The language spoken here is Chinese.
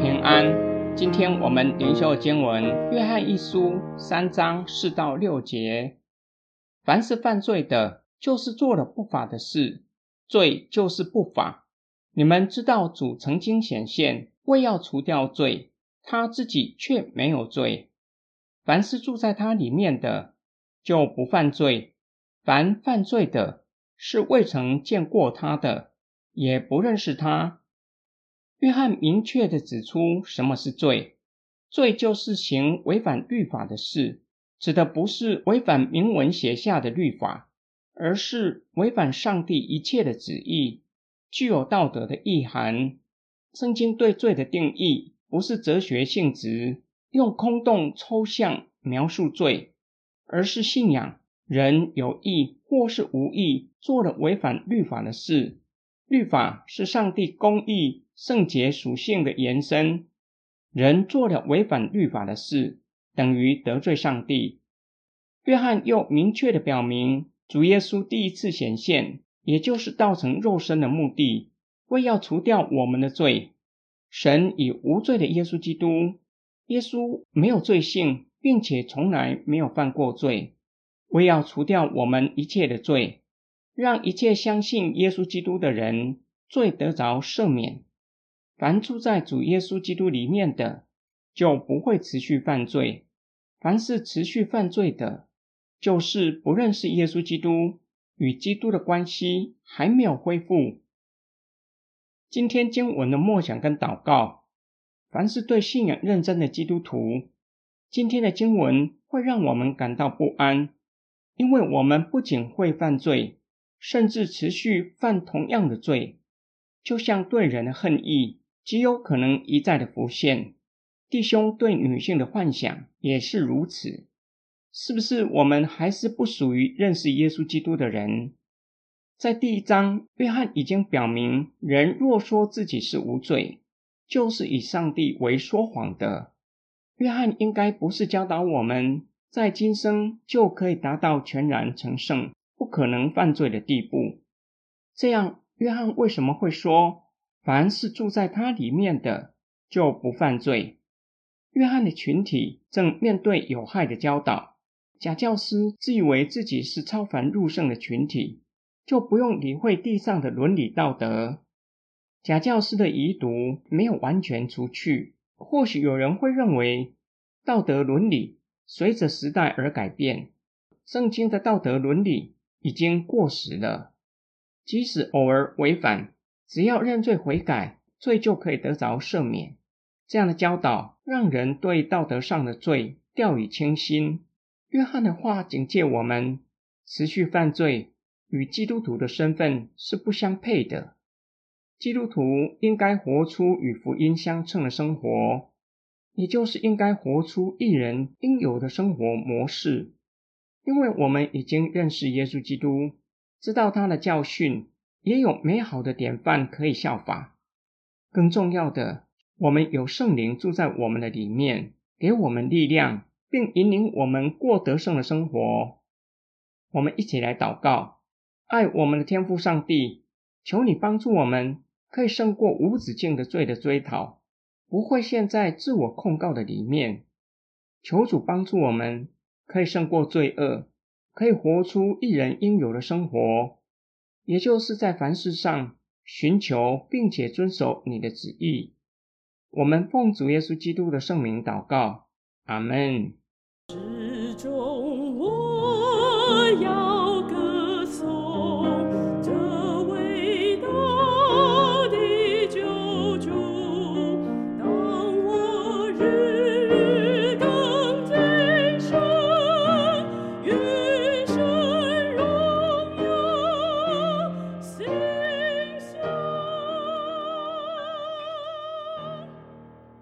平安。今天我们灵修经文《约翰一书》三章四到六节。凡是犯罪的，就是做了不法的事，罪就是不法。你们知道，主曾经显现，为要除掉罪，他自己却没有罪。凡是住在他里面的，就不犯罪；凡犯罪的，是未曾见过他的，也不认识他。约翰明确的指出，什么是罪？罪就是行违反律法的事，指的不是违反明文写下的律法，而是违反上帝一切的旨意，具有道德的意涵。圣经对罪的定义不是哲学性质，用空洞抽象描述罪，而是信仰人有意或是无意做了违反律法的事。律法是上帝公义。圣洁属性的延伸，人做了违反律法的事，等于得罪上帝。约翰又明确的表明，主耶稣第一次显现，也就是道成肉身的目的，为要除掉我们的罪。神以无罪的耶稣基督，耶稣没有罪性，并且从来没有犯过罪，为要除掉我们一切的罪，让一切相信耶稣基督的人罪得着赦免。凡住在主耶稣基督里面的，就不会持续犯罪；凡是持续犯罪的，就是不认识耶稣基督，与基督的关系还没有恢复。今天经文的默想跟祷告，凡是对信仰认真的基督徒，今天的经文会让我们感到不安，因为我们不仅会犯罪，甚至持续犯同样的罪，就像对人的恨意。极有可能一再的浮现，弟兄对女性的幻想也是如此。是不是我们还是不属于认识耶稣基督的人？在第一章，约翰已经表明，人若说自己是无罪，就是以上帝为说谎的。约翰应该不是教导我们在今生就可以达到全然成圣、不可能犯罪的地步。这样，约翰为什么会说？凡是住在他里面的，就不犯罪。约翰的群体正面对有害的教导，假教师自以为自己是超凡入圣的群体，就不用理会地上的伦理道德。假教师的遗毒没有完全除去，或许有人会认为道德伦理随着时代而改变，圣经的道德伦理已经过时了，即使偶尔违反。只要认罪悔改，罪就可以得着赦免。这样的教导让人对道德上的罪掉以轻心。约翰的话警戒我们：持续犯罪与基督徒的身份是不相配的。基督徒应该活出与福音相称的生活，也就是应该活出一人应有的生活模式。因为我们已经认识耶稣基督，知道他的教训。也有美好的典范可以效法。更重要的，我们有圣灵住在我们的里面，给我们力量，并引领我们过得胜的生活。我们一起来祷告：爱我们的天父上帝，求你帮助我们，可以胜过无止境的罪的追讨，不会陷在自我控告的里面。求主帮助我们，可以胜过罪恶，可以活出一人应有的生活。也就是在凡事上寻求并且遵守你的旨意。我们奉主耶稣基督的圣名祷告，阿门。